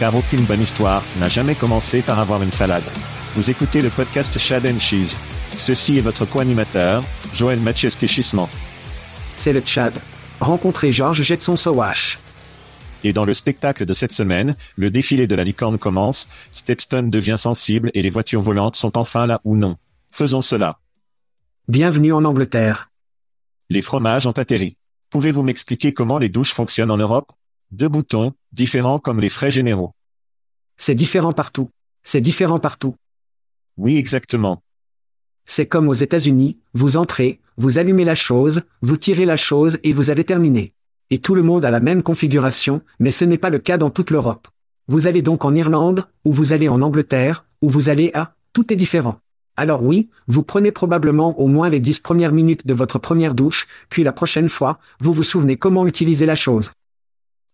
car aucune bonne histoire n'a jamais commencé par avoir une salade. Vous écoutez le podcast Chad and Cheese. Ceci est votre co-animateur, Joël Mathieu Stéchissement. C'est le Tchad. Rencontrez Georges Jetson Sowash. Et dans le spectacle de cette semaine, le défilé de la licorne commence, Stepstone devient sensible et les voitures volantes sont enfin là ou non. Faisons cela. Bienvenue en Angleterre. Les fromages ont atterri. Pouvez-vous m'expliquer comment les douches fonctionnent en Europe? Deux boutons, différents comme les frais généraux. C'est différent partout. C'est différent partout. Oui, exactement. C'est comme aux États-Unis, vous entrez, vous allumez la chose, vous tirez la chose et vous avez terminé. Et tout le monde a la même configuration, mais ce n'est pas le cas dans toute l'Europe. Vous allez donc en Irlande, ou vous allez en Angleterre, ou vous allez à, tout est différent. Alors oui, vous prenez probablement au moins les dix premières minutes de votre première douche, puis la prochaine fois, vous vous souvenez comment utiliser la chose.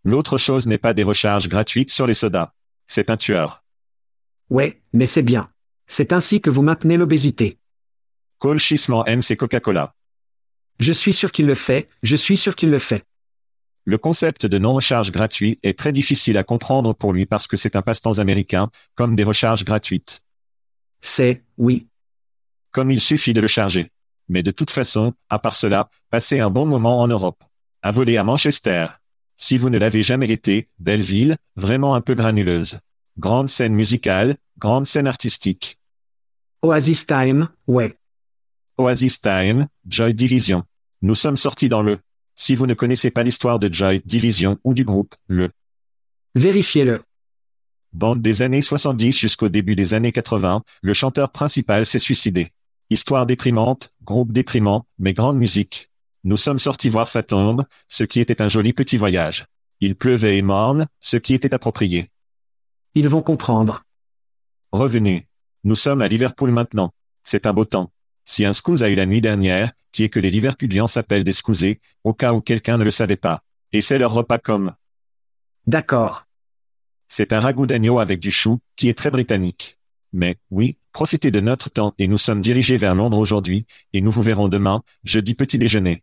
L'autre chose n'est pas des recharges gratuites sur les sodas. C'est un tueur. Ouais, mais c'est bien. C'est ainsi que vous maintenez l'obésité. Cole Chissement aime ses Coca-Cola. Je suis sûr qu'il le fait, je suis sûr qu'il le fait. Le concept de non-recharge gratuit est très difficile à comprendre pour lui parce que c'est un passe-temps américain, comme des recharges gratuites. C'est, oui. Comme il suffit de le charger. Mais de toute façon, à part cela, passez un bon moment en Europe. À voler à Manchester. Si vous ne l'avez jamais été, belle ville, vraiment un peu granuleuse. Grande scène musicale, grande scène artistique. Oasis Time, ouais. Oasis Time, Joy Division. Nous sommes sortis dans le. Si vous ne connaissez pas l'histoire de Joy Division ou du groupe, le. Vérifiez-le. Bande des années 70 jusqu'au début des années 80, le chanteur principal s'est suicidé. Histoire déprimante, groupe déprimant, mais grande musique. Nous sommes sortis voir sa tombe, ce qui était un joli petit voyage. Il pleuvait et morne, ce qui était approprié. Ils vont comprendre. Revenu. Nous sommes à Liverpool maintenant. C'est un beau temps. Si un scouse a eu la nuit dernière, qui est que les Liverpuliens s'appellent des scousés, au cas où quelqu'un ne le savait pas. Et c'est leur repas comme. D'accord. C'est un ragoût d'agneau avec du chou, qui est très britannique. Mais, oui, profitez de notre temps et nous sommes dirigés vers Londres aujourd'hui, et nous vous verrons demain, jeudi petit déjeuner.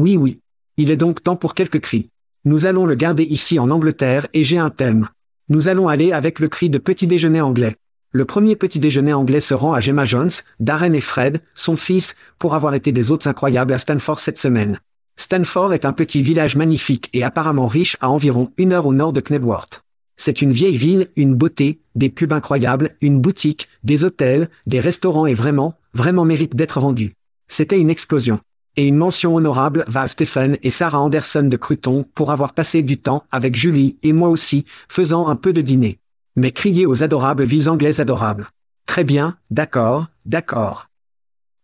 Oui, oui. Il est donc temps pour quelques cris. Nous allons le garder ici en Angleterre et j'ai un thème. Nous allons aller avec le cri de petit déjeuner anglais. Le premier petit déjeuner anglais se rend à Gemma Jones, Darren et Fred, son fils, pour avoir été des hôtes incroyables à Stanford cette semaine. Stanford est un petit village magnifique et apparemment riche à environ une heure au nord de Knebworth. C'est une vieille ville, une beauté, des pubs incroyables, une boutique, des hôtels, des restaurants et vraiment, vraiment mérite d'être vendu. C'était une explosion. Et une mention honorable va à Stephen et Sarah Anderson de Cruton pour avoir passé du temps avec Julie et moi aussi, faisant un peu de dîner. Mais crier aux adorables villes anglaises adorables. Très bien, d'accord, d'accord.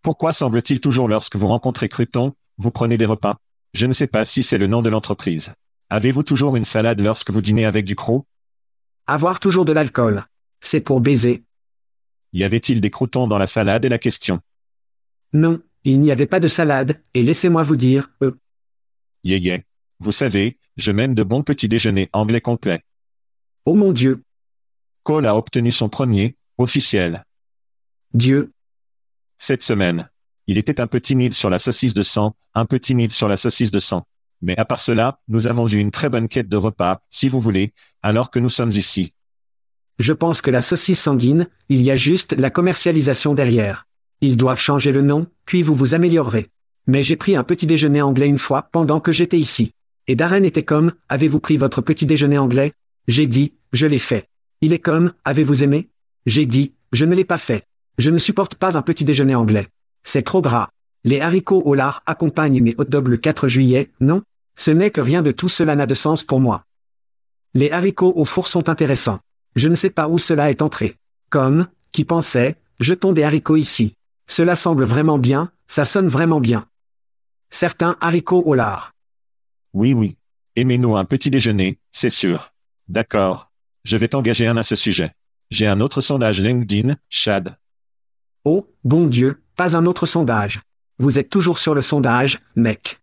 Pourquoi semble-t-il toujours lorsque vous rencontrez Cruton, vous prenez des repas? Je ne sais pas si c'est le nom de l'entreprise. Avez-vous toujours une salade lorsque vous dînez avec du croc? Avoir toujours de l'alcool. C'est pour baiser. Y avait-il des croutons dans la salade? Est la question. Non, il n'y avait pas de salade, et laissez-moi vous dire, euh, Yeah yeah. Vous savez, je mène de bons petits déjeuners anglais complets. oh mon Dieu, Cole a obtenu son premier, officiel, Dieu, cette semaine. Il était un peu timide sur la saucisse de sang, un peu timide sur la saucisse de sang. Mais à part cela, nous avons eu une très bonne quête de repas, si vous voulez, alors que nous sommes ici. je pense que la saucisse sanguine, il y a juste la commercialisation derrière. Ils doivent changer le nom, puis vous vous améliorerez. Mais j'ai pris un petit déjeuner anglais une fois pendant que j'étais ici. Et Darren était comme, avez-vous pris votre petit déjeuner anglais? J'ai dit, je l'ai fait. Il est comme, avez-vous aimé? J'ai dit, je ne l'ai pas fait. Je ne supporte pas un petit déjeuner anglais. C'est trop gras. Les haricots au lard accompagnent mes hot dogs le 4 juillet, non? Ce n'est que rien de tout cela n'a de sens pour moi. Les haricots au four sont intéressants. Je ne sais pas où cela est entré. Comme, qui pensait, jetons des haricots ici. Cela semble vraiment bien, ça sonne vraiment bien. Certains haricots au lard. Oui oui. Aimez-nous un petit déjeuner, c'est sûr. D'accord. Je vais t'engager un à ce sujet. J'ai un autre sondage LinkedIn, Chad. Oh, bon Dieu, pas un autre sondage. Vous êtes toujours sur le sondage, mec.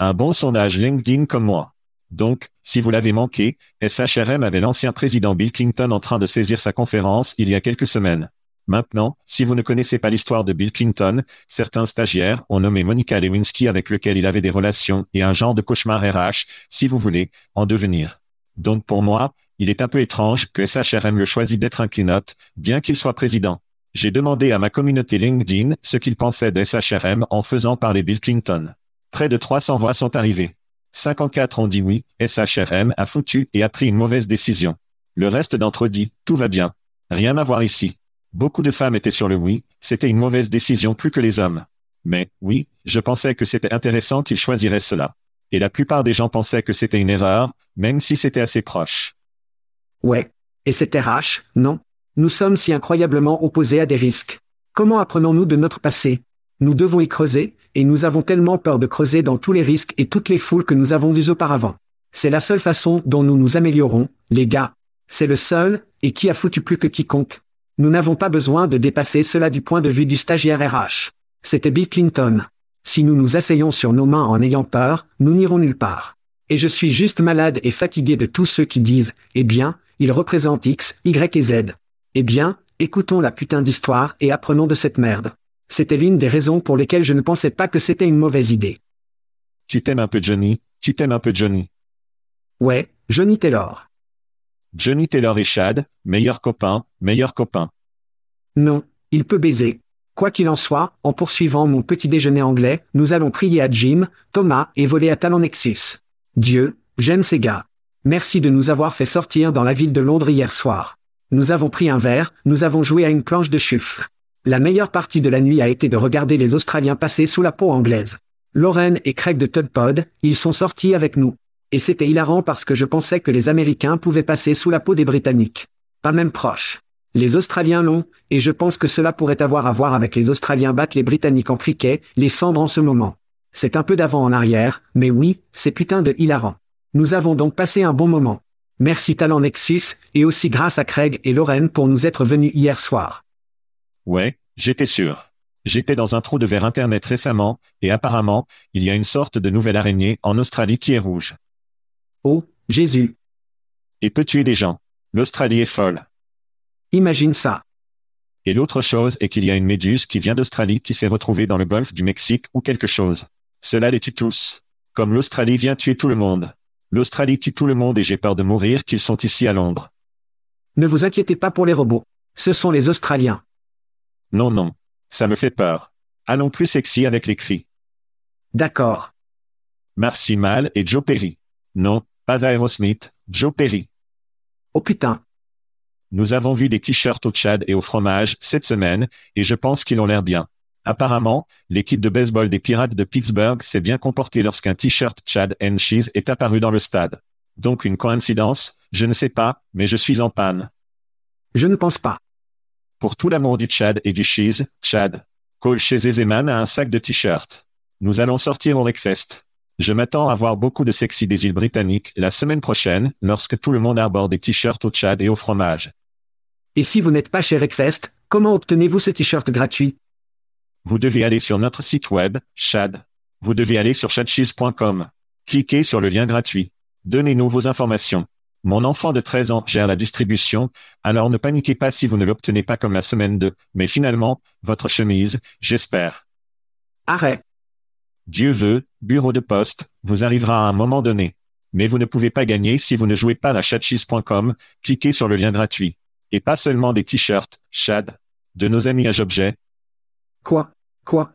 Un bon sondage LinkedIn comme moi. Donc, si vous l'avez manqué, SHRM avait l'ancien président Bill Clinton en train de saisir sa conférence il y a quelques semaines. Maintenant, si vous ne connaissez pas l'histoire de Bill Clinton, certains stagiaires ont nommé Monica Lewinsky avec lequel il avait des relations et un genre de cauchemar RH, si vous voulez, en devenir. Donc pour moi, il est un peu étrange que SHRM le choisit d'être un keynote, bien qu'il soit président. J'ai demandé à ma communauté LinkedIn ce qu'ils pensaient de SHRM en faisant parler Bill Clinton. Près de 300 voix sont arrivées. 54 ont dit oui, SHRM a foutu et a pris une mauvaise décision. Le reste d'entre eux dit, tout va bien. Rien à voir ici. Beaucoup de femmes étaient sur le oui, c'était une mauvaise décision plus que les hommes. Mais, oui, je pensais que c'était intéressant qu'ils choisiraient cela. Et la plupart des gens pensaient que c'était une erreur, même si c'était assez proche. Ouais. Et c'est RH, non? Nous sommes si incroyablement opposés à des risques. Comment apprenons-nous de notre passé? Nous devons y creuser, et nous avons tellement peur de creuser dans tous les risques et toutes les foules que nous avons vues auparavant. C'est la seule façon dont nous nous améliorons, les gars. C'est le seul, et qui a foutu plus que quiconque. Nous n'avons pas besoin de dépasser cela du point de vue du stagiaire RH. C'était Bill Clinton. Si nous nous asseyons sur nos mains en ayant peur, nous n'irons nulle part. Et je suis juste malade et fatigué de tous ceux qui disent, eh bien, il représente X, Y et Z. Eh bien, écoutons la putain d'histoire et apprenons de cette merde. C'était l'une des raisons pour lesquelles je ne pensais pas que c'était une mauvaise idée. Tu t'aimes un peu Johnny, tu t'aimes un peu Johnny. Ouais, Johnny Taylor. Johnny Taylor et Chad, meilleurs copains, meilleurs copains. Non, il peut baiser. Quoi qu'il en soit, en poursuivant mon petit déjeuner anglais, nous allons prier à Jim, Thomas et voler à Talon Nexus. Dieu, j'aime ces gars. Merci de nous avoir fait sortir dans la ville de Londres hier soir. Nous avons pris un verre, nous avons joué à une planche de chuffle. La meilleure partie de la nuit a été de regarder les Australiens passer sous la peau anglaise. Lauren et Craig de Tudpod, ils sont sortis avec nous. Et c'était hilarant parce que je pensais que les Américains pouvaient passer sous la peau des Britanniques. Pas même proche. Les Australiens l'ont, et je pense que cela pourrait avoir à voir avec les Australiens battent les Britanniques en cricket, les cendres en ce moment. C'est un peu d'avant en arrière, mais oui, c'est putain de hilarant. Nous avons donc passé un bon moment. Merci Talent Nexus, et aussi grâce à Craig et Lorraine pour nous être venus hier soir. Ouais, j'étais sûr. J'étais dans un trou de verre Internet récemment, et apparemment, il y a une sorte de nouvelle araignée en Australie qui est rouge. Oh, Jésus. Et peut tuer des gens. L'Australie est folle. Imagine ça. Et l'autre chose est qu'il y a une méduse qui vient d'Australie qui s'est retrouvée dans le golfe du Mexique ou quelque chose. Cela les tue tous. Comme l'Australie vient tuer tout le monde. L'Australie tue tout le monde et j'ai peur de mourir qu'ils sont ici à Londres. Ne vous inquiétez pas pour les robots. Ce sont les Australiens. Non non. Ça me fait peur. Allons plus sexy avec les cris. D'accord. Merci Mal et Joe Perry. Non, pas Aerosmith, Joe Perry. Oh putain. Nous avons vu des t-shirts au Tchad et au fromage cette semaine, et je pense qu'ils ont l'air bien. Apparemment, l'équipe de baseball des Pirates de Pittsburgh s'est bien comportée lorsqu'un t-shirt Chad and Cheese est apparu dans le stade. Donc une coïncidence, je ne sais pas, mais je suis en panne. Je ne pense pas. Pour tout l'amour du Tchad et du cheese, Chad. Cole chez Zeman a un sac de t-shirts. Nous allons sortir au Wreckfest. Je m'attends à voir beaucoup de sexy des îles britanniques la semaine prochaine, lorsque tout le monde arbore des t-shirts au Tchad et au fromage. Et si vous n'êtes pas chez Wreckfest, comment obtenez-vous ce t-shirt gratuit? Vous devez aller sur notre site web, Chad. Vous devez aller sur chadcheese.com. Cliquez sur le lien gratuit. Donnez-nous vos informations. Mon enfant de 13 ans gère la distribution, alors ne paniquez pas si vous ne l'obtenez pas comme la semaine 2, mais finalement, votre chemise, j'espère. Arrête. Dieu veut, bureau de poste, vous arrivera à un moment donné. Mais vous ne pouvez pas gagner si vous ne jouez pas à chatcheese.com, cliquez sur le lien gratuit. Et pas seulement des t-shirts, Chad. De nos amis à Jobjet. Quoi? Quoi?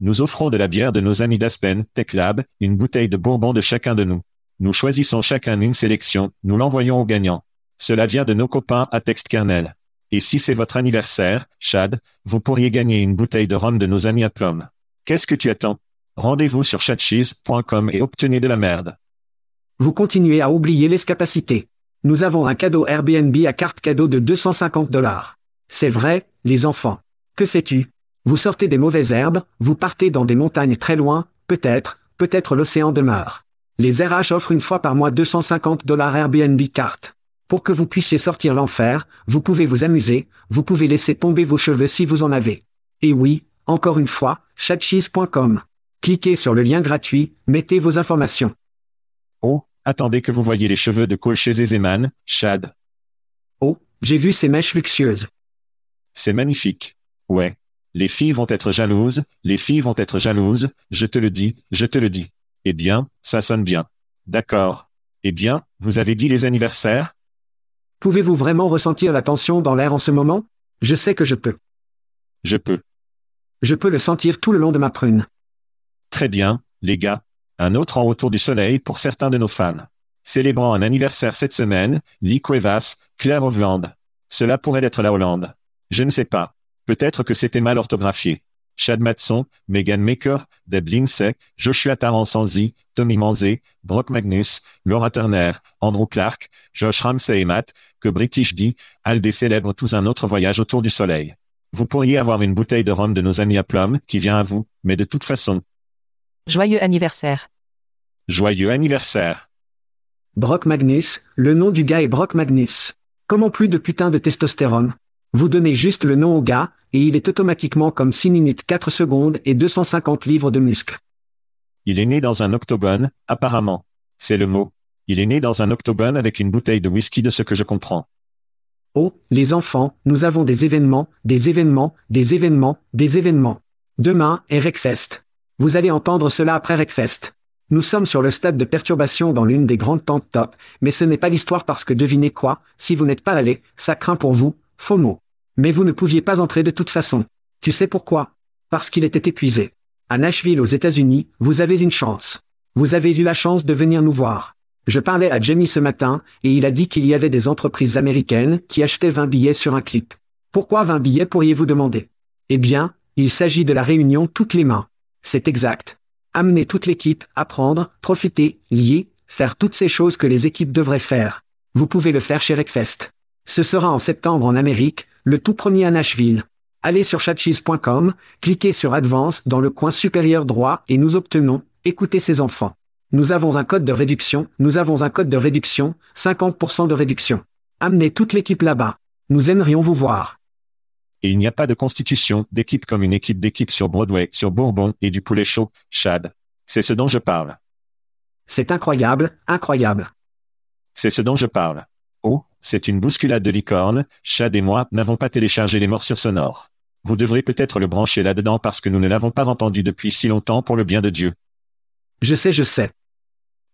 Nous offrons de la bière de nos amis d'Aspen, Tech Lab, une bouteille de bourbon de chacun de nous. Nous choisissons chacun une sélection, nous l'envoyons au gagnant. Cela vient de nos copains à Text Kernel. Et si c'est votre anniversaire, Chad, vous pourriez gagner une bouteille de rhum de nos amis à Plum. Qu'est-ce que tu attends? Rendez-vous sur chatcheese.com et obtenez de la merde. Vous continuez à oublier l'escapacité. Nous avons un cadeau Airbnb à carte cadeau de 250 dollars. C'est vrai, les enfants. Que fais-tu? Vous sortez des mauvaises herbes, vous partez dans des montagnes très loin, peut-être, peut-être l'océan demeure. Les RH offrent une fois par mois 250 dollars Airbnb carte. Pour que vous puissiez sortir l'enfer, vous pouvez vous amuser, vous pouvez laisser tomber vos cheveux si vous en avez. Et oui, encore une fois, chatcheese.com. Cliquez sur le lien gratuit, mettez vos informations. Oh, attendez que vous voyez les cheveux de Cole chez Zeman, Chad. Oh, j'ai vu ces mèches luxueuses. C'est magnifique. Ouais. Les filles vont être jalouses, les filles vont être jalouses, je te le dis, je te le dis. Eh bien, ça sonne bien. D'accord. Eh bien, vous avez dit les anniversaires? Pouvez-vous vraiment ressentir la tension dans l'air en ce moment? Je sais que je peux. Je peux. Je peux le sentir tout le long de ma prune. Très bien, les gars. Un autre en autour du soleil pour certains de nos fans. Célébrant un anniversaire cette semaine, Lee Cuevas, Claire Hovland. Cela pourrait être la Hollande. Je ne sais pas. Peut-être que c'était mal orthographié. Chad Matson, Megan Maker, Deb Lindsay, Joshua Taransanzi, Tommy Manzé, Brock Magnus, Laura Turner, Andrew Clark, Josh Ramsey et Matt, que British dit, Aldé célèbre tous un autre voyage autour du soleil. Vous pourriez avoir une bouteille de rhum de nos amis à Plum qui vient à vous, mais de toute façon. Joyeux anniversaire. Joyeux anniversaire. Brock Magnus, le nom du gars est Brock Magnus. Comment plus de putain de testostérone? Vous donnez juste le nom au gars, et il est automatiquement comme 6 minutes 4 secondes et 250 livres de muscles. Il est né dans un octogone, apparemment. C'est le mot. Il est né dans un octogone avec une bouteille de whisky de ce que je comprends. Oh, les enfants, nous avons des événements, des événements, des événements, des événements. Demain est Wreckfest. Vous allez entendre cela après Wreckfest. Nous sommes sur le stade de perturbation dans l'une des grandes tentes top, mais ce n'est pas l'histoire parce que devinez quoi, si vous n'êtes pas allé, ça craint pour vous, faux mot. Mais vous ne pouviez pas entrer de toute façon. Tu sais pourquoi? Parce qu'il était épuisé. À Nashville aux États-Unis, vous avez une chance. Vous avez eu la chance de venir nous voir. Je parlais à Jamie ce matin, et il a dit qu'il y avait des entreprises américaines qui achetaient 20 billets sur un clip. Pourquoi 20 billets pourriez-vous demander? Eh bien, il s'agit de la réunion toutes les mains. C'est exact. Amener toute l'équipe, apprendre, profiter, lier, faire toutes ces choses que les équipes devraient faire. Vous pouvez le faire chez Recfest. Ce sera en septembre en Amérique, le tout premier à Nashville. Allez sur chatcheese.com, cliquez sur Advance dans le coin supérieur droit et nous obtenons, écoutez ces enfants. Nous avons un code de réduction, nous avons un code de réduction, 50% de réduction. Amenez toute l'équipe là-bas. Nous aimerions vous voir. Et il n'y a pas de constitution d'équipe comme une équipe d'équipe sur Broadway, sur Bourbon et du poulet chaud, Chad. C'est ce dont je parle. C'est incroyable, incroyable. C'est ce dont je parle. Oh, c'est une bousculade de licorne, Chad et moi n'avons pas téléchargé les morsures sonores. Vous devrez peut-être le brancher là-dedans parce que nous ne l'avons pas entendu depuis si longtemps pour le bien de Dieu. Je sais, je sais.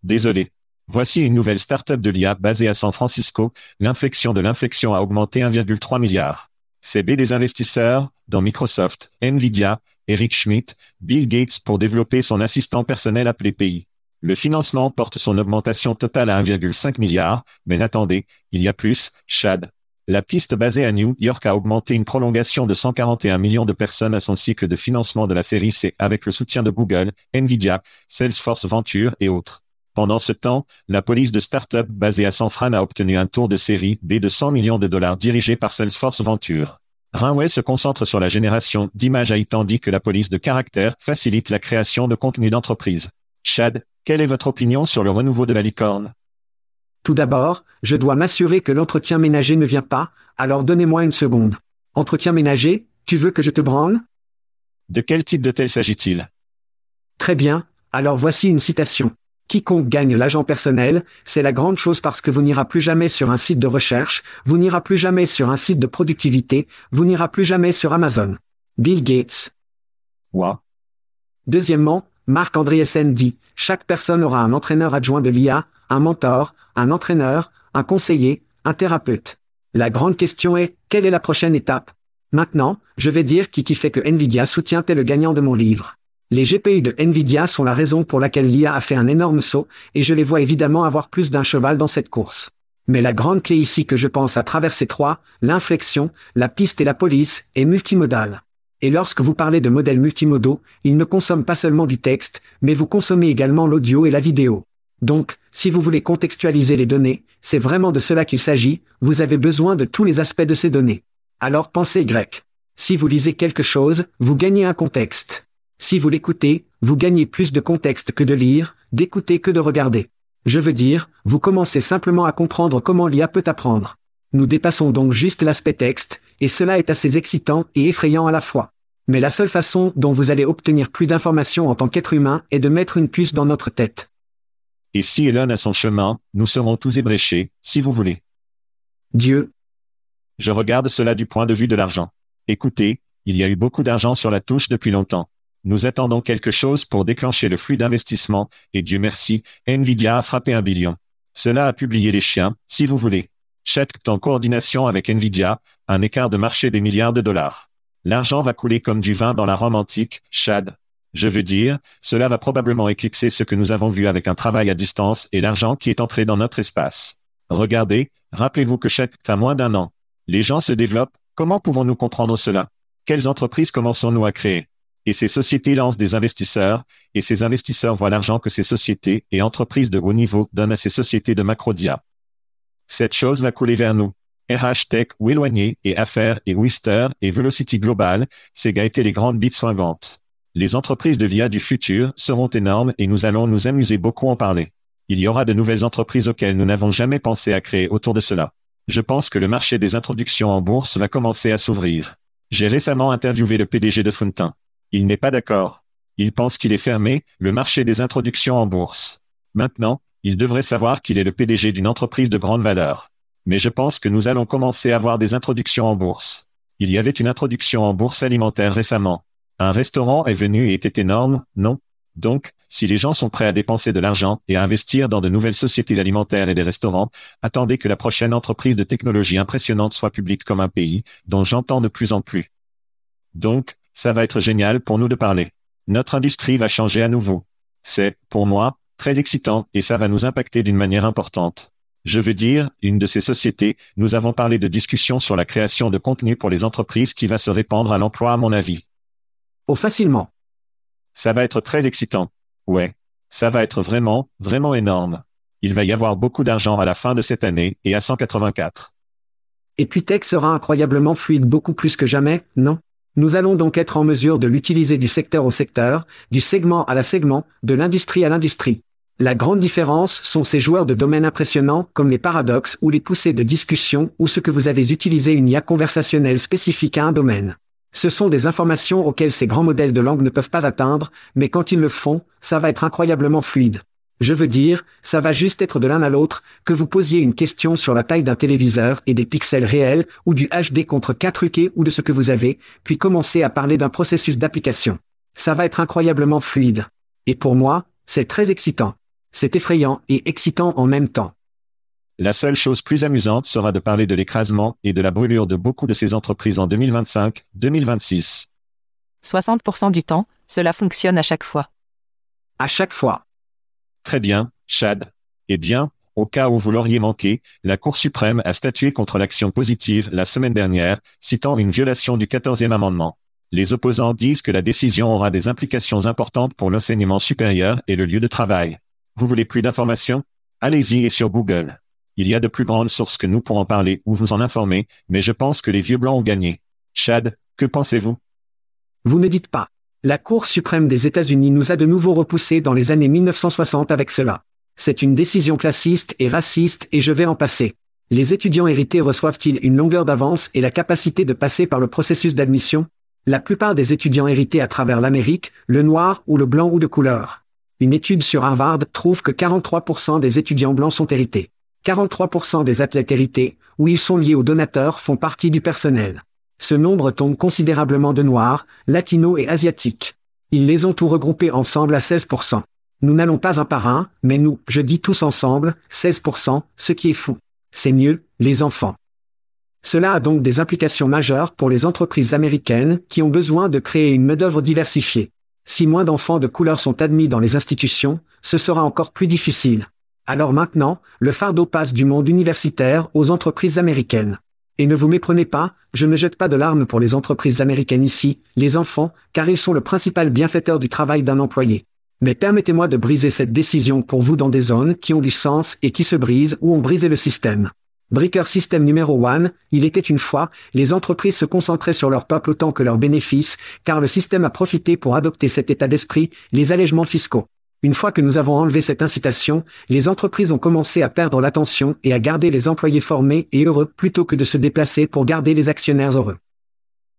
Désolé. Voici une nouvelle start-up de l'IA basée à San Francisco. L'inflexion de l'inflexion a augmenté 1,3 milliard. C'est B des investisseurs, dans Microsoft, Nvidia, Eric Schmidt, Bill Gates pour développer son assistant personnel appelé PI. Le financement porte son augmentation totale à 1,5 milliard, mais attendez, il y a plus, Chad. La piste basée à New York a augmenté une prolongation de 141 millions de personnes à son cycle de financement de la série C avec le soutien de Google, Nvidia, Salesforce Venture et autres. Pendant ce temps, la police de start-up basée à San Fran a obtenu un tour de série B de 100 millions de dollars dirigé par Salesforce Venture. Runway se concentre sur la génération d'images AI tandis que la police de caractère facilite la création de contenu d'entreprise. Chad, quelle est votre opinion sur le renouveau de la licorne? Tout d'abord, je dois m'assurer que l'entretien ménager ne vient pas, alors donnez-moi une seconde. Entretien ménager, tu veux que je te branle? De quel type de tel s'agit-il? Très bien, alors voici une citation. Quiconque gagne l'agent personnel, c'est la grande chose parce que vous n'ira plus jamais sur un site de recherche, vous n'ira plus jamais sur un site de productivité, vous n'ira plus jamais sur Amazon. Bill Gates. Wow. Deuxièmement, Marc Andreessen dit, chaque personne aura un entraîneur adjoint de l'IA, un mentor, un entraîneur, un conseiller, un thérapeute. La grande question est, quelle est la prochaine étape? Maintenant, je vais dire qui qui fait que Nvidia soutient tel le gagnant de mon livre. Les GPU de Nvidia sont la raison pour laquelle l'IA a fait un énorme saut, et je les vois évidemment avoir plus d'un cheval dans cette course. Mais la grande clé ici que je pense à travers ces trois, l'inflexion, la piste et la police, est multimodale. Et lorsque vous parlez de modèles multimodaux, ils ne consomment pas seulement du texte, mais vous consommez également l'audio et la vidéo. Donc, si vous voulez contextualiser les données, c'est vraiment de cela qu'il s'agit, vous avez besoin de tous les aspects de ces données. Alors pensez grec. Si vous lisez quelque chose, vous gagnez un contexte. Si vous l'écoutez, vous gagnez plus de contexte que de lire, d'écouter que de regarder. Je veux dire, vous commencez simplement à comprendre comment l'IA peut apprendre. Nous dépassons donc juste l'aspect texte, et cela est assez excitant et effrayant à la fois. Mais la seule façon dont vous allez obtenir plus d'informations en tant qu'être humain est de mettre une puce dans notre tête. Et si Elon a son chemin, nous serons tous ébréchés, si vous voulez. Dieu. Je regarde cela du point de vue de l'argent. Écoutez, il y a eu beaucoup d'argent sur la touche depuis longtemps. Nous attendons quelque chose pour déclencher le flux d'investissement, et Dieu merci, Nvidia a frappé un billion. Cela a publié les chiens, si vous voulez. Chaque en coordination avec Nvidia, un écart de marché des milliards de dollars. L'argent va couler comme du vin dans la Rome antique, Chad. Je veux dire, cela va probablement éclipser ce que nous avons vu avec un travail à distance et l'argent qui est entré dans notre espace. Regardez, rappelez-vous que chaque a moins d'un an. Les gens se développent, comment pouvons-nous comprendre cela? Quelles entreprises commençons-nous à créer? Et ces sociétés lancent des investisseurs, et ces investisseurs voient l'argent que ces sociétés et entreprises de haut niveau donnent à ces sociétés de macrodia. Cette chose va couler vers nous. RH Tech ou éloigné, et Affaires, et Wister, et Velocity Global, Sega étaient les grandes bites soingantes. Les entreprises de l'IA du futur seront énormes et nous allons nous amuser beaucoup en parler. Il y aura de nouvelles entreprises auxquelles nous n'avons jamais pensé à créer autour de cela. Je pense que le marché des introductions en bourse va commencer à s'ouvrir. J'ai récemment interviewé le PDG de Fontaine. Il n'est pas d'accord. Il pense qu'il est fermé, le marché des introductions en bourse. Maintenant, il devrait savoir qu'il est le PDG d'une entreprise de grande valeur. Mais je pense que nous allons commencer à avoir des introductions en bourse. Il y avait une introduction en bourse alimentaire récemment. Un restaurant est venu et était énorme, non? Donc, si les gens sont prêts à dépenser de l'argent et à investir dans de nouvelles sociétés alimentaires et des restaurants, attendez que la prochaine entreprise de technologie impressionnante soit publique comme un pays, dont j'entends de plus en plus. Donc, ça va être génial pour nous de parler. Notre industrie va changer à nouveau. C'est, pour moi, très excitant et ça va nous impacter d'une manière importante. Je veux dire, une de ces sociétés, nous avons parlé de discussions sur la création de contenu pour les entreprises qui va se répandre à l'emploi à mon avis. Oh facilement. Ça va être très excitant. Ouais. Ça va être vraiment, vraiment énorme. Il va y avoir beaucoup d'argent à la fin de cette année et à 184. Et puis Tech sera incroyablement fluide beaucoup plus que jamais, non? Nous allons donc être en mesure de l'utiliser du secteur au secteur, du segment à la segment, de l'industrie à l'industrie. La grande différence sont ces joueurs de domaine impressionnants comme les paradoxes ou les poussées de discussion ou ce que vous avez utilisé une IA conversationnelle spécifique à un domaine. Ce sont des informations auxquelles ces grands modèles de langue ne peuvent pas atteindre, mais quand ils le font, ça va être incroyablement fluide. Je veux dire, ça va juste être de l'un à l'autre, que vous posiez une question sur la taille d'un téléviseur et des pixels réels, ou du HD contre 4K ou de ce que vous avez, puis commencer à parler d'un processus d'application. Ça va être incroyablement fluide. Et pour moi, c'est très excitant. C'est effrayant et excitant en même temps. La seule chose plus amusante sera de parler de l'écrasement et de la brûlure de beaucoup de ces entreprises en 2025-2026. 60% du temps, cela fonctionne à chaque fois. À chaque fois. Très bien, Chad. Eh bien, au cas où vous l'auriez manqué, la Cour suprême a statué contre l'action positive la semaine dernière, citant une violation du 14e amendement. Les opposants disent que la décision aura des implications importantes pour l'enseignement supérieur et le lieu de travail. Vous voulez plus d'informations? Allez-y et sur Google. Il y a de plus grandes sources que nous pour en parler ou vous en informer, mais je pense que les vieux blancs ont gagné. Chad, que pensez-vous? Vous ne dites pas. La Cour suprême des États-Unis nous a de nouveau repoussés dans les années 1960 avec cela. C'est une décision classiste et raciste et je vais en passer. Les étudiants hérités reçoivent-ils une longueur d'avance et la capacité de passer par le processus d'admission? La plupart des étudiants hérités à travers l'Amérique, le noir ou le blanc ou de couleur. Une étude sur Harvard trouve que 43% des étudiants blancs sont hérités. 43% des athlètes hérités, où ils sont liés aux donateurs, font partie du personnel. Ce nombre tombe considérablement de noirs, latinos et asiatiques. Ils les ont tous regroupés ensemble à 16%. Nous n'allons pas un par un, mais nous, je dis tous ensemble, 16%, ce qui est fou. C'est mieux, les enfants. Cela a donc des implications majeures pour les entreprises américaines qui ont besoin de créer une main-d'œuvre diversifiée. Si moins d'enfants de couleur sont admis dans les institutions, ce sera encore plus difficile. Alors maintenant, le fardeau passe du monde universitaire aux entreprises américaines. Et ne vous méprenez pas, je ne jette pas de larmes pour les entreprises américaines ici, les enfants, car ils sont le principal bienfaiteur du travail d'un employé. Mais permettez-moi de briser cette décision pour vous dans des zones qui ont du sens et qui se brisent ou ont brisé le système. Breaker System numéro 1, il était une fois, les entreprises se concentraient sur leur peuple autant que leurs bénéfices, car le système a profité pour adopter cet état d'esprit, les allègements fiscaux. Une fois que nous avons enlevé cette incitation, les entreprises ont commencé à perdre l'attention et à garder les employés formés et heureux plutôt que de se déplacer pour garder les actionnaires heureux.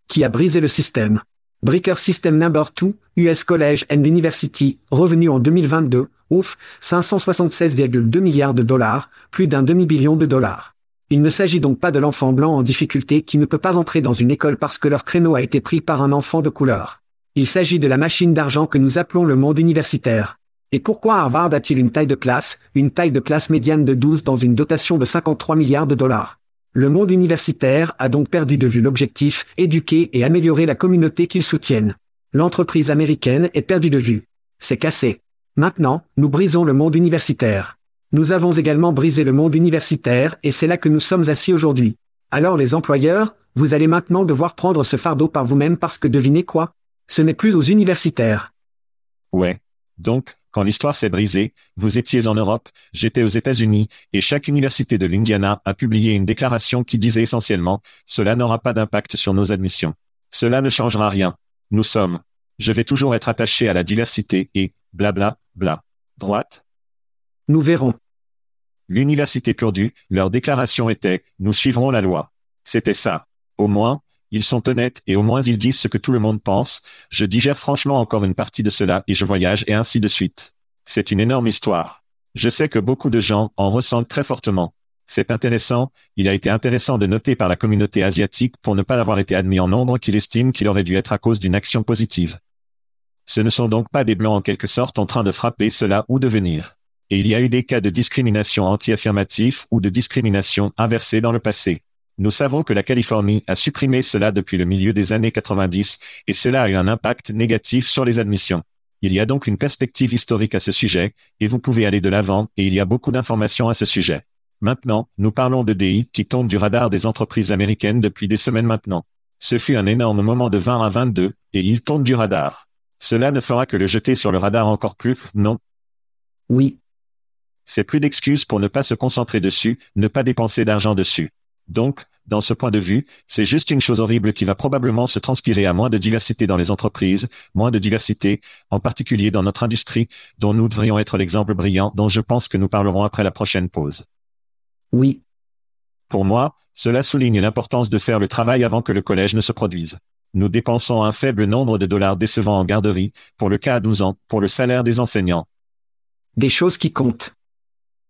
Qui a brisé le système? Breaker System Number 2, US College and University, revenu en 2022, ouf, 576,2 milliards de dollars, plus d'un demi-billion de dollars. Il ne s'agit donc pas de l'enfant blanc en difficulté qui ne peut pas entrer dans une école parce que leur créneau a été pris par un enfant de couleur. Il s'agit de la machine d'argent que nous appelons le monde universitaire. Et pourquoi Harvard a-t-il une taille de classe, une taille de classe médiane de 12 dans une dotation de 53 milliards de dollars? Le monde universitaire a donc perdu de vue l'objectif, éduquer et améliorer la communauté qu'ils soutiennent. L'entreprise américaine est perdue de vue. C'est cassé. Maintenant, nous brisons le monde universitaire. Nous avons également brisé le monde universitaire et c'est là que nous sommes assis aujourd'hui. Alors les employeurs, vous allez maintenant devoir prendre ce fardeau par vous-même parce que devinez quoi? Ce n'est plus aux universitaires. Ouais. Donc, quand l'histoire s'est brisée, vous étiez en Europe, j'étais aux États-Unis, et chaque université de l'Indiana a publié une déclaration qui disait essentiellement, cela n'aura pas d'impact sur nos admissions. Cela ne changera rien. Nous sommes. Je vais toujours être attaché à la diversité et, blabla, bla. Droite? Nous verrons. L'université Purdue, leur déclaration était, nous suivrons la loi. C'était ça. Au moins, ils sont honnêtes et au moins ils disent ce que tout le monde pense, je digère franchement encore une partie de cela et je voyage et ainsi de suite. C'est une énorme histoire. Je sais que beaucoup de gens en ressentent très fortement. C'est intéressant, il a été intéressant de noter par la communauté asiatique pour ne pas avoir été admis en nombre qu'il estime qu'il aurait dû être à cause d'une action positive. Ce ne sont donc pas des blancs en quelque sorte en train de frapper cela ou de venir. Et il y a eu des cas de discrimination anti-affirmatif ou de discrimination inversée dans le passé. Nous savons que la Californie a supprimé cela depuis le milieu des années 90, et cela a eu un impact négatif sur les admissions. Il y a donc une perspective historique à ce sujet, et vous pouvez aller de l'avant, et il y a beaucoup d'informations à ce sujet. Maintenant, nous parlons de DI qui tombe du radar des entreprises américaines depuis des semaines maintenant. Ce fut un énorme moment de 20 à 22, et il tombe du radar. Cela ne fera que le jeter sur le radar encore plus, non? Oui. C'est plus d'excuses pour ne pas se concentrer dessus, ne pas dépenser d'argent dessus. Donc, dans ce point de vue, c'est juste une chose horrible qui va probablement se transpirer à moins de diversité dans les entreprises, moins de diversité, en particulier dans notre industrie, dont nous devrions être l'exemple brillant dont je pense que nous parlerons après la prochaine pause. Oui. Pour moi, cela souligne l'importance de faire le travail avant que le collège ne se produise. Nous dépensons un faible nombre de dollars décevants en garderie, pour le cas à 12 ans, pour le salaire des enseignants. Des choses qui comptent.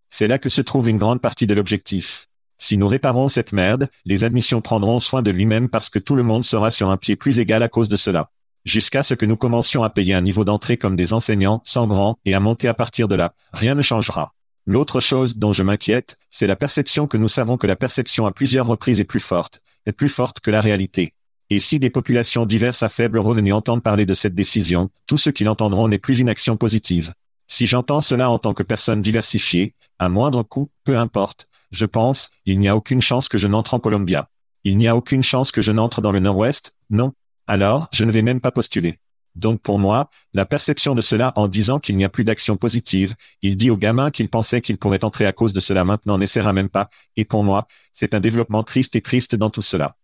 C'est là que se trouve une grande partie de l'objectif. Si nous réparons cette merde, les admissions prendront soin de lui-même parce que tout le monde sera sur un pied plus égal à cause de cela. Jusqu'à ce que nous commencions à payer un niveau d'entrée comme des enseignants, sans grand, et à monter à partir de là, rien ne changera. L'autre chose dont je m'inquiète, c'est la perception que nous savons que la perception à plusieurs reprises est plus forte, est plus forte que la réalité. Et si des populations diverses à faible revenu entendent parler de cette décision, tout ce qu'ils entendront n'est plus une action positive. Si j'entends cela en tant que personne diversifiée, à moindre coût, peu importe, je pense, il n'y a aucune chance que je n'entre en Columbia. Il n'y a aucune chance que je n'entre dans le Nord-Ouest, non. Alors, je ne vais même pas postuler. Donc pour moi, la perception de cela en disant qu'il n'y a plus d'action positive, il dit aux gamins qu'il pensait qu'il pourrait entrer à cause de cela maintenant n'essaiera même pas, et pour moi, c'est un développement triste et triste dans tout cela.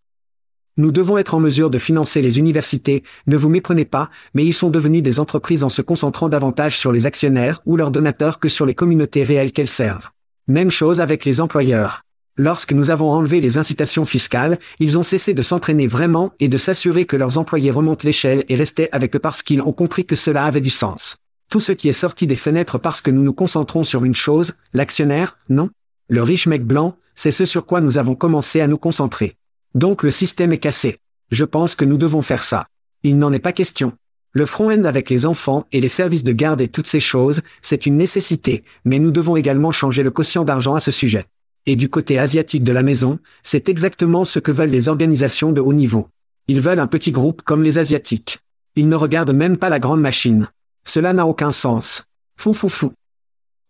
Nous devons être en mesure de financer les universités, ne vous méprenez pas, mais ils sont devenus des entreprises en se concentrant davantage sur les actionnaires ou leurs donateurs que sur les communautés réelles qu'elles servent. Même chose avec les employeurs. Lorsque nous avons enlevé les incitations fiscales, ils ont cessé de s'entraîner vraiment et de s'assurer que leurs employés remontent l'échelle et restaient avec eux parce qu'ils ont compris que cela avait du sens. Tout ce qui est sorti des fenêtres parce que nous nous concentrons sur une chose, l'actionnaire, non? Le riche mec blanc, c'est ce sur quoi nous avons commencé à nous concentrer. Donc le système est cassé. Je pense que nous devons faire ça. Il n'en est pas question. Le front-end avec les enfants et les services de garde et toutes ces choses, c'est une nécessité, mais nous devons également changer le quotient d'argent à ce sujet. Et du côté asiatique de la maison, c'est exactement ce que veulent les organisations de haut niveau. Ils veulent un petit groupe comme les Asiatiques. Ils ne regardent même pas la grande machine. Cela n'a aucun sens. Fou fou fou.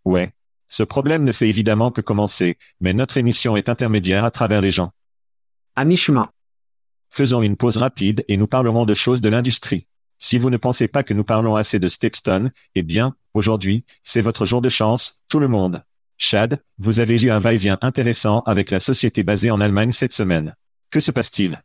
Ouais. Ce problème ne fait évidemment que commencer, mais notre émission est intermédiaire à travers les gens. À mi-chemin. Faisons une pause rapide et nous parlerons de choses de l'industrie. Si vous ne pensez pas que nous parlons assez de Stexton, eh bien, aujourd'hui, c'est votre jour de chance, tout le monde. Chad, vous avez eu un va-et-vient intéressant avec la société basée en Allemagne cette semaine. Que se passe-t-il?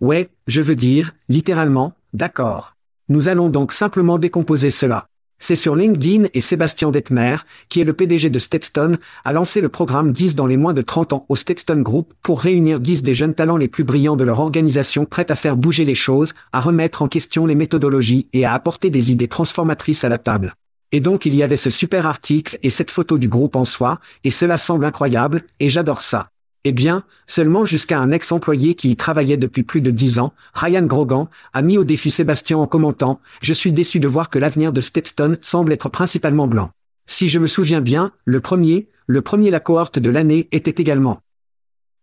Ouais, je veux dire, littéralement, d'accord. Nous allons donc simplement décomposer cela. C'est sur LinkedIn et Sébastien Detmer, qui est le PDG de Stepstone, a lancé le programme 10 dans les moins de 30 ans au Stepstone Group pour réunir 10 des jeunes talents les plus brillants de leur organisation prêts à faire bouger les choses, à remettre en question les méthodologies et à apporter des idées transformatrices à la table. Et donc il y avait ce super article et cette photo du groupe en soi, et cela semble incroyable, et j'adore ça. Eh bien, seulement jusqu'à un ex-employé qui y travaillait depuis plus de dix ans, Ryan Grogan, a mis au défi Sébastien en commentant « Je suis déçu de voir que l'avenir de Stepstone semble être principalement blanc. Si je me souviens bien, le premier, le premier la cohorte de l'année était également.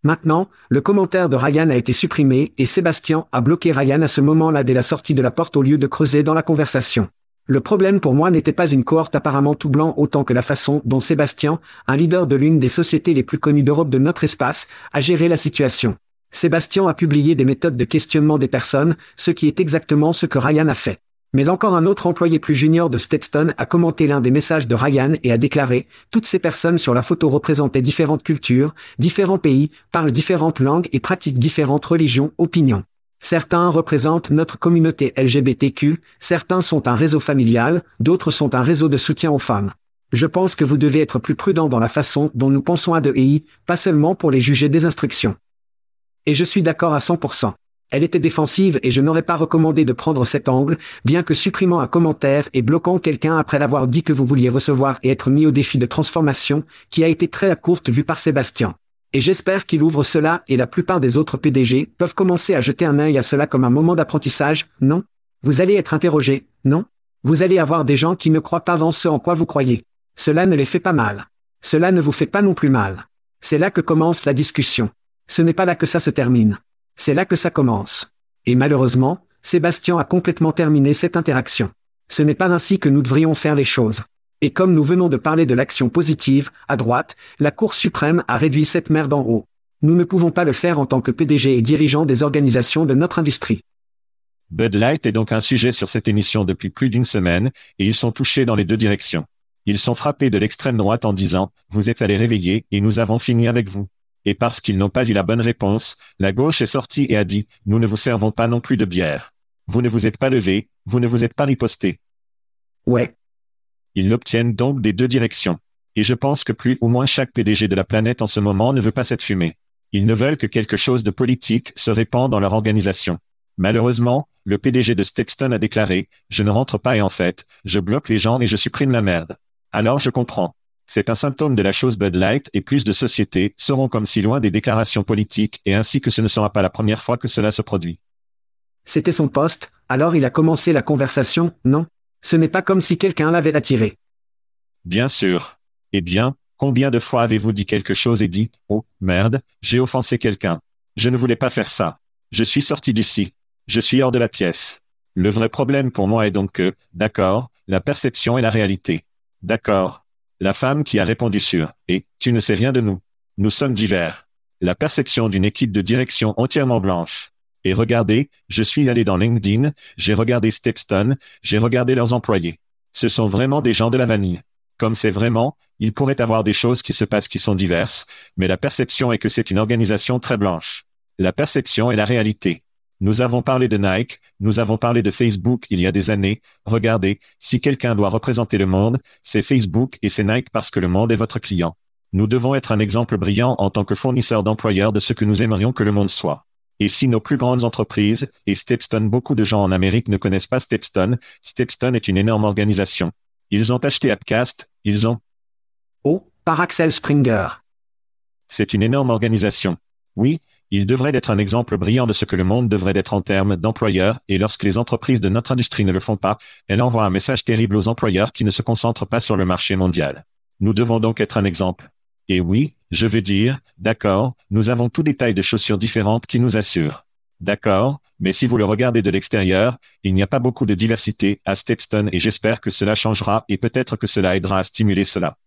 Maintenant, le commentaire de Ryan a été supprimé et Sébastien a bloqué Ryan à ce moment-là dès la sortie de la porte au lieu de creuser dans la conversation. Le problème pour moi n'était pas une cohorte apparemment tout blanc autant que la façon dont Sébastien, un leader de l'une des sociétés les plus connues d'Europe de notre espace, a géré la situation. Sébastien a publié des méthodes de questionnement des personnes, ce qui est exactement ce que Ryan a fait. Mais encore un autre employé plus junior de Stepstone a commenté l'un des messages de Ryan et a déclaré « Toutes ces personnes sur la photo représentaient différentes cultures, différents pays, parlent différentes langues et pratiquent différentes religions, opinions. Certains représentent notre communauté LGBTQ, certains sont un réseau familial, d'autres sont un réseau de soutien aux femmes. Je pense que vous devez être plus prudent dans la façon dont nous pensons à de pas seulement pour les juger des instructions. Et je suis d'accord à 100%. Elle était défensive et je n'aurais pas recommandé de prendre cet angle, bien que supprimant un commentaire et bloquant quelqu'un après l'avoir dit que vous vouliez recevoir et être mis au défi de transformation, qui a été très à courte vue par Sébastien. Et j'espère qu'il ouvre cela et la plupart des autres PDG peuvent commencer à jeter un œil à cela comme un moment d'apprentissage, non? Vous allez être interrogé, non? Vous allez avoir des gens qui ne croient pas en ce en quoi vous croyez. Cela ne les fait pas mal. Cela ne vous fait pas non plus mal. C'est là que commence la discussion. Ce n'est pas là que ça se termine. C'est là que ça commence. Et malheureusement, Sébastien a complètement terminé cette interaction. Ce n'est pas ainsi que nous devrions faire les choses. Et comme nous venons de parler de l'action positive, à droite, la Cour suprême a réduit cette merde en haut. Nous ne pouvons pas le faire en tant que PDG et dirigeant des organisations de notre industrie. Bud Light est donc un sujet sur cette émission depuis plus d'une semaine, et ils sont touchés dans les deux directions. Ils sont frappés de l'extrême droite en disant, vous êtes allés réveiller et nous avons fini avec vous. Et parce qu'ils n'ont pas eu la bonne réponse, la gauche est sortie et a dit, nous ne vous servons pas non plus de bière. Vous ne vous êtes pas levé, vous ne vous êtes pas riposté. Ouais, ils l'obtiennent donc des deux directions. Et je pense que plus ou moins chaque PDG de la planète en ce moment ne veut pas cette fumée. Ils ne veulent que quelque chose de politique se répande dans leur organisation. Malheureusement, le PDG de Stexton a déclaré, je ne rentre pas et en fait, je bloque les gens et je supprime la merde. Alors je comprends. C'est un symptôme de la chose Bud Light et plus de sociétés seront comme si loin des déclarations politiques et ainsi que ce ne sera pas la première fois que cela se produit. C'était son poste, alors il a commencé la conversation, non? Ce n'est pas comme si quelqu'un l'avait attiré. Bien sûr. Eh bien, combien de fois avez-vous dit quelque chose et dit, oh, merde, j'ai offensé quelqu'un. Je ne voulais pas faire ça. Je suis sorti d'ici. Je suis hors de la pièce. Le vrai problème pour moi est donc que, d'accord, la perception est la réalité. D'accord. La femme qui a répondu sur, et, tu ne sais rien de nous. Nous sommes divers. La perception d'une équipe de direction entièrement blanche. Et regardez, je suis allé dans LinkedIn, j'ai regardé Stepstone, j'ai regardé leurs employés. Ce sont vraiment des gens de la vanille. Comme c'est vraiment, il pourrait avoir des choses qui se passent qui sont diverses, mais la perception est que c'est une organisation très blanche. La perception est la réalité. Nous avons parlé de Nike, nous avons parlé de Facebook il y a des années. Regardez, si quelqu'un doit représenter le monde, c'est Facebook et c'est Nike parce que le monde est votre client. Nous devons être un exemple brillant en tant que fournisseur d'employeurs de ce que nous aimerions que le monde soit. Et si nos plus grandes entreprises, et Stepstone, beaucoup de gens en Amérique ne connaissent pas Stepstone, Stepstone est une énorme organisation. Ils ont acheté Appcast, ils ont... Oh, par Axel Springer. C'est une énorme organisation. Oui, il devrait être un exemple brillant de ce que le monde devrait être en termes d'employeurs, et lorsque les entreprises de notre industrie ne le font pas, elles envoient un message terrible aux employeurs qui ne se concentrent pas sur le marché mondial. Nous devons donc être un exemple. Et oui, je veux dire, d'accord, nous avons tous des tailles de chaussures différentes qui nous assurent. D'accord, mais si vous le regardez de l'extérieur, il n'y a pas beaucoup de diversité à Stepstone et j'espère que cela changera et peut-être que cela aidera à stimuler cela.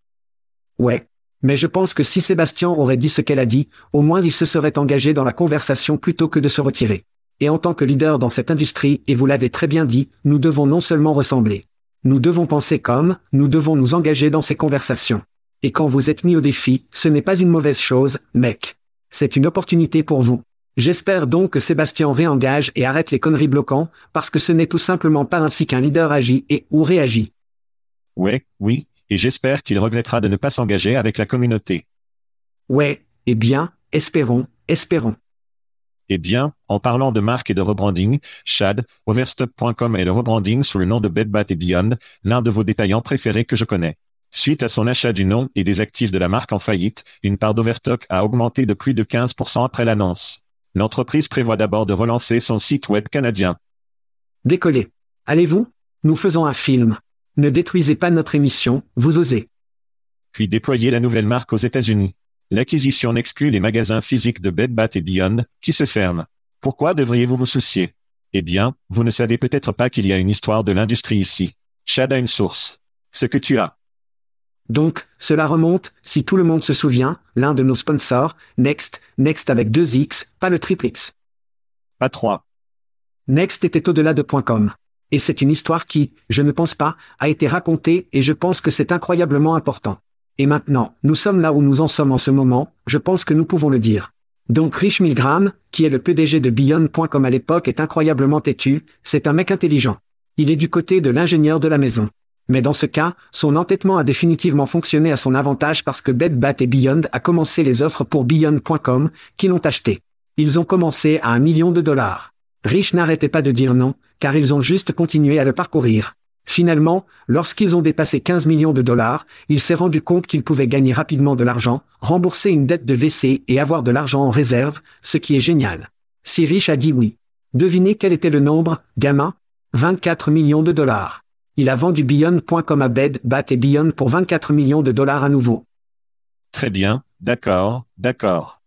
Ouais. Mais je pense que si Sébastien aurait dit ce qu'elle a dit, au moins il se serait engagé dans la conversation plutôt que de se retirer. Et en tant que leader dans cette industrie, et vous l'avez très bien dit, nous devons non seulement ressembler. Nous devons penser comme, nous devons nous engager dans ces conversations. Et quand vous êtes mis au défi, ce n'est pas une mauvaise chose, mec. C'est une opportunité pour vous. J'espère donc que Sébastien réengage et arrête les conneries bloquants, parce que ce n'est tout simplement pas ainsi qu'un leader agit et ou réagit. Ouais, oui, et j'espère qu'il regrettera de ne pas s'engager avec la communauté. Ouais, eh bien, espérons, espérons. Eh bien, en parlant de marque et de rebranding, Chad, Overstop.com est le rebranding sous le nom de Bed Bath Beyond, l'un de vos détaillants préférés que je connais. Suite à son achat du nom et des actifs de la marque en faillite, une part d'Overstock a augmenté de plus de 15% après l'annonce. L'entreprise prévoit d'abord de relancer son site web canadien. Décollez. Allez-vous? Nous faisons un film. Ne détruisez pas notre émission, vous osez. Puis déployer la nouvelle marque aux États-Unis. L'acquisition exclut les magasins physiques de Bed Bath et Beyond, qui se ferment. Pourquoi devriez-vous vous soucier? Eh bien, vous ne savez peut-être pas qu'il y a une histoire de l'industrie ici. Chad a une source. Ce que tu as. Donc, cela remonte, si tout le monde se souvient, l'un de nos sponsors, Next, Next avec deux X, pas le triple X. Pas trois. Next était au-delà de .com. Et c'est une histoire qui, je ne pense pas, a été racontée et je pense que c'est incroyablement important. Et maintenant, nous sommes là où nous en sommes en ce moment, je pense que nous pouvons le dire. Donc Rich Milgram, qui est le PDG de Beyond.com à l'époque est incroyablement têtu, c'est un mec intelligent. Il est du côté de l'ingénieur de la maison. Mais dans ce cas, son entêtement a définitivement fonctionné à son avantage parce que Bed Bath et Beyond a commencé les offres pour Beyond.com, qui l'ont acheté. Ils ont commencé à un million de dollars. Rich n'arrêtait pas de dire non, car ils ont juste continué à le parcourir. Finalement, lorsqu'ils ont dépassé 15 millions de dollars, il s'est rendu compte qu'il pouvait gagner rapidement de l'argent, rembourser une dette de WC et avoir de l'argent en réserve, ce qui est génial. Si Rich a dit oui. Devinez quel était le nombre, gamin? 24 millions de dollars. Il a vendu Beyond.com à Bed, Bat et Beyond pour 24 millions de dollars à nouveau. Très bien, d'accord, d'accord.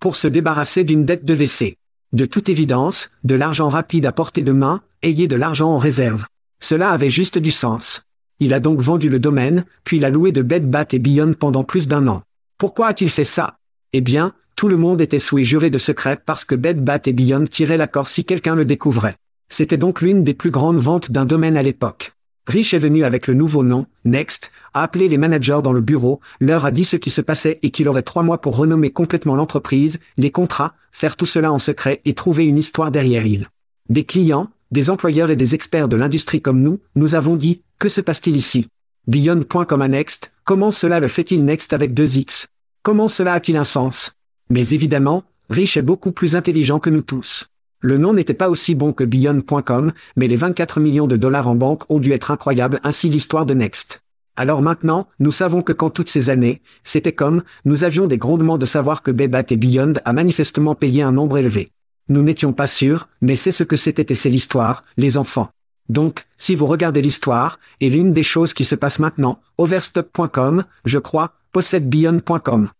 Pour se débarrasser d'une dette de WC. De toute évidence, de l'argent rapide à portée de main, ayez de l'argent en réserve. Cela avait juste du sens. Il a donc vendu le domaine, puis l'a loué de Bed Bat et Beyond pendant plus d'un an. Pourquoi a-t-il fait ça? Eh bien, tout le monde était souhait juré de secret parce que Bed Bat et Beyond tiraient l'accord si quelqu'un le découvrait. C'était donc l'une des plus grandes ventes d'un domaine à l'époque. Rich est venu avec le nouveau nom, Next, a appelé les managers dans le bureau, leur a dit ce qui se passait et qu'il aurait trois mois pour renommer complètement l'entreprise, les contrats, faire tout cela en secret et trouver une histoire derrière il. Des clients, des employeurs et des experts de l'industrie comme nous, nous avons dit, que se passe-t-il ici? Beyond.com à Next, comment cela le fait-il Next avec deux X? Comment cela a-t-il un sens? Mais évidemment, Rich est beaucoup plus intelligent que nous tous. Le nom n'était pas aussi bon que Beyond.com, mais les 24 millions de dollars en banque ont dû être incroyables ainsi l'histoire de Next. Alors maintenant, nous savons que quand toutes ces années, c'était comme, nous avions des grondements de savoir que Bebat et Beyond a manifestement payé un nombre élevé. Nous n'étions pas sûrs, mais c'est ce que c'était et c'est l'histoire, les enfants. Donc, si vous regardez l'histoire, et l'une des choses qui se passe maintenant, Overstock.com, je crois, possède Beyond.com.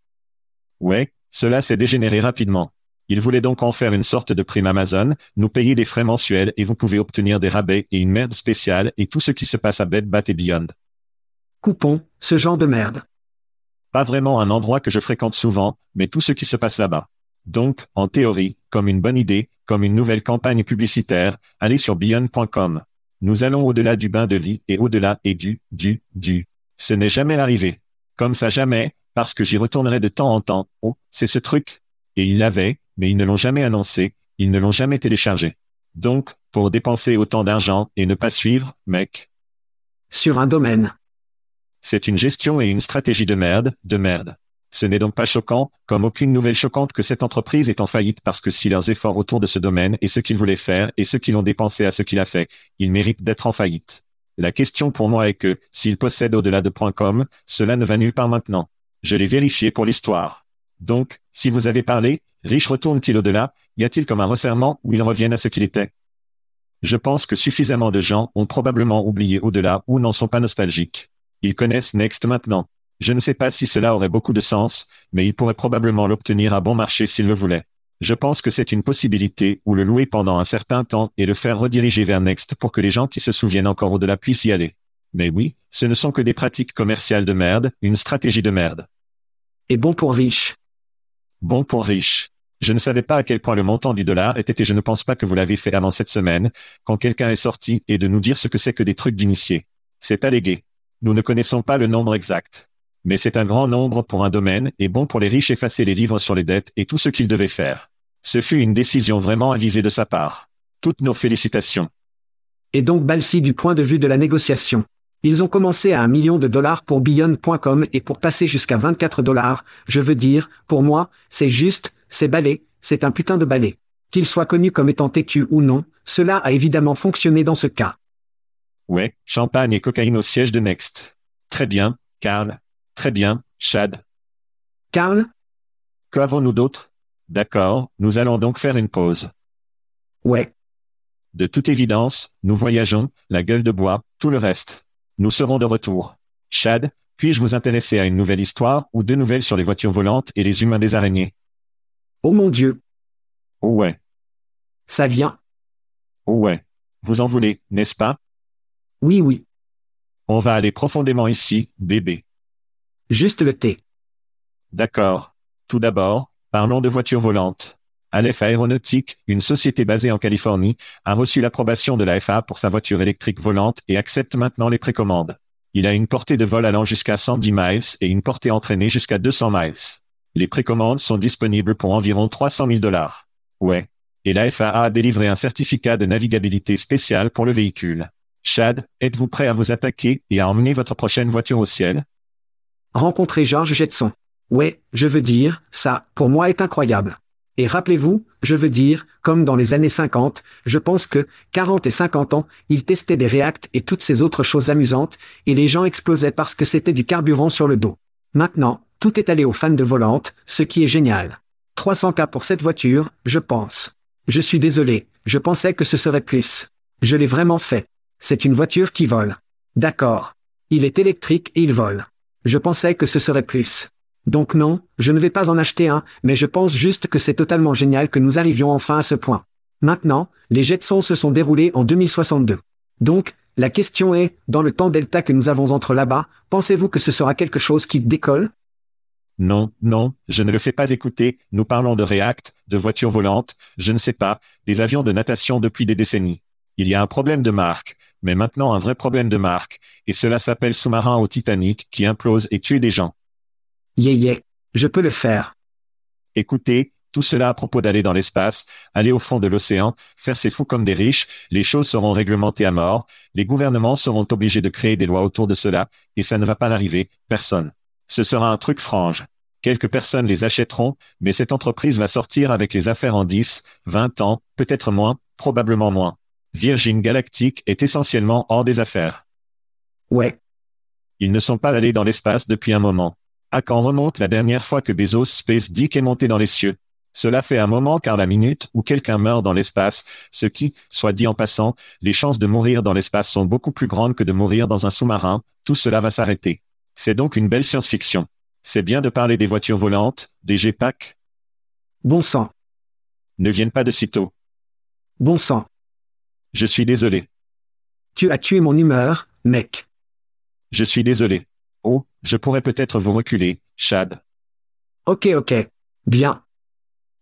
Ouais, cela s'est dégénéré rapidement. Il voulait donc en faire une sorte de prime Amazon, nous payer des frais mensuels et vous pouvez obtenir des rabais et une merde spéciale et tout ce qui se passe à Bed Bat et Beyond. Coupon, ce genre de merde. Pas vraiment un endroit que je fréquente souvent, mais tout ce qui se passe là-bas. Donc, en théorie, comme une bonne idée, comme une nouvelle campagne publicitaire, allez sur beyond.com. Nous allons au-delà du bain de lit et au-delà et du, du, du. Ce n'est jamais arrivé. Comme ça jamais, parce que j'y retournerai de temps en temps. Oh, c'est ce truc. Et il avait, mais ils ne l'ont jamais annoncé, ils ne l'ont jamais téléchargé. Donc, pour dépenser autant d'argent et ne pas suivre, mec, Sur un domaine. c'est une gestion et une stratégie de merde, de merde. Ce n'est donc pas choquant, comme aucune nouvelle choquante que cette entreprise est en faillite parce que si leurs efforts autour de ce domaine et ce qu'ils voulaient faire et ce qu'ils ont dépensé à ce qu'il a fait, ils méritent d'être en faillite. La question pour moi est que, s'ils possèdent au-delà de .com, cela ne va nulle part maintenant. Je l'ai vérifié pour l'histoire. Donc, si vous avez parlé, Rich retourne-t-il au-delà, y a-t-il comme un resserrement où ils reviennent à ce qu'il était? Je pense que suffisamment de gens ont probablement oublié au-delà ou n'en sont pas nostalgiques. Ils connaissent Next maintenant. Je ne sais pas si cela aurait beaucoup de sens, mais ils pourraient probablement l'obtenir à bon marché s'ils le voulaient. Je pense que c'est une possibilité ou le louer pendant un certain temps et le faire rediriger vers Next pour que les gens qui se souviennent encore au-delà puissent y aller. Mais oui, ce ne sont que des pratiques commerciales de merde, une stratégie de merde. Et bon pour riche. Bon pour riche. Je ne savais pas à quel point le montant du dollar était et je ne pense pas que vous l'avez fait avant cette semaine, quand quelqu'un est sorti et de nous dire ce que c'est que des trucs d'initiés. C'est allégué. Nous ne connaissons pas le nombre exact. Mais c'est un grand nombre pour un domaine et bon pour les riches effacer les livres sur les dettes et tout ce qu'ils devaient faire. Ce fut une décision vraiment avisée de sa part. Toutes nos félicitations. Et donc Balsi du point de vue de la négociation. Ils ont commencé à un million de dollars pour Beyond.com et pour passer jusqu'à 24 dollars, je veux dire, pour moi, c'est juste, c'est balai, c'est un putain de balai. Qu'il soit connu comme étant têtu ou non, cela a évidemment fonctionné dans ce cas. Ouais, champagne et cocaïne au siège de Next. Très bien, Carl. Très bien, Chad. Carl Qu'avons-nous d'autre? D'accord, nous allons donc faire une pause. Ouais. De toute évidence, nous voyageons, la gueule de bois, tout le reste. Nous serons de retour. Chad, puis-je vous intéresser à une nouvelle histoire ou deux nouvelles sur les voitures volantes et les humains des araignées? Oh mon Dieu, Oh ouais, ça vient. oh ouais. Vous en voulez, n'est-ce pas? Oui oui. On va aller profondément ici, bébé. Juste le thé. D'accord. Tout d'abord, parlons de voitures volantes. Aleph Aéronautique, une société basée en Californie, a reçu l'approbation de la FAA pour sa voiture électrique volante et accepte maintenant les précommandes. Il a une portée de vol allant jusqu'à 110 miles et une portée entraînée jusqu'à 200 miles. Les précommandes sont disponibles pour environ 300 000 dollars. Ouais. Et la FAA a délivré un certificat de navigabilité spécial pour le véhicule. Chad, êtes-vous prêt à vous attaquer et à emmener votre prochaine voiture au ciel? Rencontrer George Jetson. Ouais, je veux dire, ça, pour moi est incroyable. Et rappelez-vous, je veux dire, comme dans les années 50, je pense que, 40 et 50 ans, ils testaient des réacts et toutes ces autres choses amusantes, et les gens explosaient parce que c'était du carburant sur le dos. Maintenant, tout est allé aux fans de volante, ce qui est génial. 300K pour cette voiture, je pense. Je suis désolé, je pensais que ce serait plus. Je l'ai vraiment fait. C'est une voiture qui vole. D'accord. Il est électrique et il vole. Je pensais que ce serait plus. Donc non, je ne vais pas en acheter un, mais je pense juste que c'est totalement génial que nous arrivions enfin à ce point. Maintenant, les Jetsons se sont déroulés en 2062. Donc, la question est, dans le temps delta que nous avons entre là-bas, pensez-vous que ce sera quelque chose qui décolle? Non, non, je ne le fais pas écouter, nous parlons de React, de voitures volantes, je ne sais pas, des avions de natation depuis des décennies. Il y a un problème de marque, mais maintenant un vrai problème de marque, et cela s'appelle sous-marin au Titanic qui implose et tue des gens. Yeah yeah. Je peux le faire. Écoutez, tout cela à propos d'aller dans l'espace, aller au fond de l'océan, faire ses fous comme des riches, les choses seront réglementées à mort, les gouvernements seront obligés de créer des lois autour de cela, et ça ne va pas arriver, personne. Ce sera un truc frange. Quelques personnes les achèteront, mais cette entreprise va sortir avec les affaires en 10, 20 ans, peut-être moins, probablement moins. Virgin Galactic est essentiellement hors des affaires. Ouais. Ils ne sont pas allés dans l'espace depuis un moment. À quand remonte la dernière fois que Bezos Space Dick est monté dans les cieux? Cela fait un moment car la minute où quelqu'un meurt dans l'espace, ce qui, soit dit en passant, les chances de mourir dans l'espace sont beaucoup plus grandes que de mourir dans un sous-marin, tout cela va s'arrêter. C'est donc une belle science-fiction. C'est bien de parler des voitures volantes, des G-Pack, Bon sang. ne viennent pas de sitôt. Bon sang. Je suis désolé. Tu as tué mon humeur, mec. Je suis désolé. Oh, je pourrais peut-être vous reculer, Chad. Ok ok. Bien.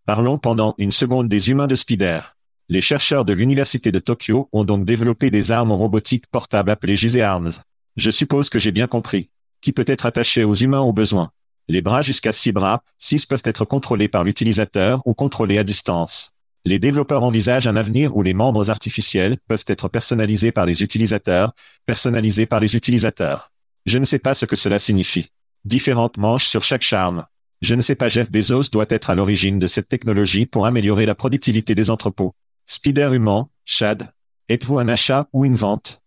Parlons pendant une seconde des humains de Spider. Les chercheurs de l'Université de Tokyo ont donc développé des armes robotiques portables appelées GZ Arms. Je suppose que j'ai bien compris. Qui peut être attaché aux humains au besoin. Les bras jusqu'à 6 bras, 6 peuvent être contrôlés par l'utilisateur ou contrôlés à distance. Les développeurs envisagent un avenir où les membres artificiels peuvent être personnalisés par les utilisateurs, personnalisés par les utilisateurs. Je ne sais pas ce que cela signifie. Différentes manches sur chaque charme. Je ne sais pas Jeff Bezos doit être à l'origine de cette technologie pour améliorer la productivité des entrepôts. Spider humain, Chad. Êtes-vous un achat ou une vente?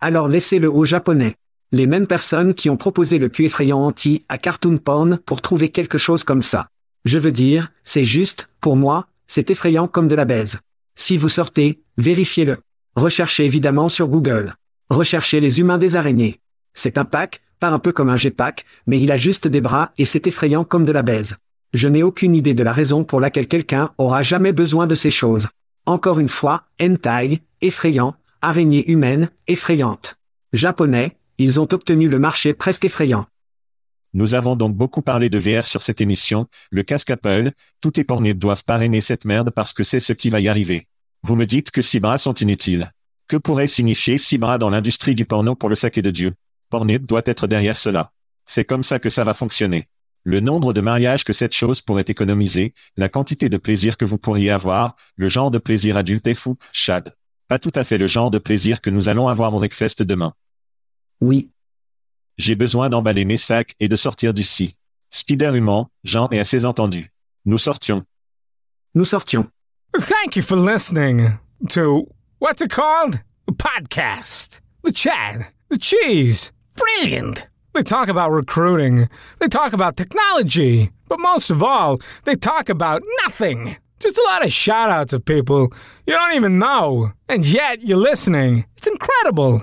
Alors laissez-le aux Japonais. Les mêmes personnes qui ont proposé le cul effrayant anti à Cartoon Porn pour trouver quelque chose comme ça. Je veux dire, c'est juste, pour moi, c'est effrayant comme de la baise. Si vous sortez, vérifiez-le. Recherchez évidemment sur Google. Recherchez les humains des araignées. C'est un pack, pas un peu comme un G-pack, mais il a juste des bras et c'est effrayant comme de la baise. Je n'ai aucune idée de la raison pour laquelle quelqu'un aura jamais besoin de ces choses. Encore une fois, hentai, effrayant, araignée humaine, effrayante. Japonais, ils ont obtenu le marché presque effrayant. Nous avons donc beaucoup parlé de VR sur cette émission, le casque Apple, tous les porniers doivent parrainer cette merde parce que c'est ce qui va y arriver. Vous me dites que six bras sont inutiles. Que pourrait signifier six bras dans l'industrie du porno pour le sac de Dieu? Pornhub doit être derrière cela. C'est comme ça que ça va fonctionner. Le nombre de mariages que cette chose pourrait économiser, la quantité de plaisir que vous pourriez avoir, le genre de plaisir adulte est fou, Chad. Pas tout à fait le genre de plaisir que nous allons avoir au Breakfast demain. Oui. J'ai besoin d'emballer mes sacs et de sortir d'ici. Spider humain, Jean est assez entendu. Nous sortions. Nous sortions. Thank you for listening to what's it called? A podcast. The Chad. The Cheese. Brilliant. They talk about recruiting. They talk about technology. But most of all, they talk about nothing. Just a lot of shout outs of people you don't even know. And yet you're listening. It's incredible.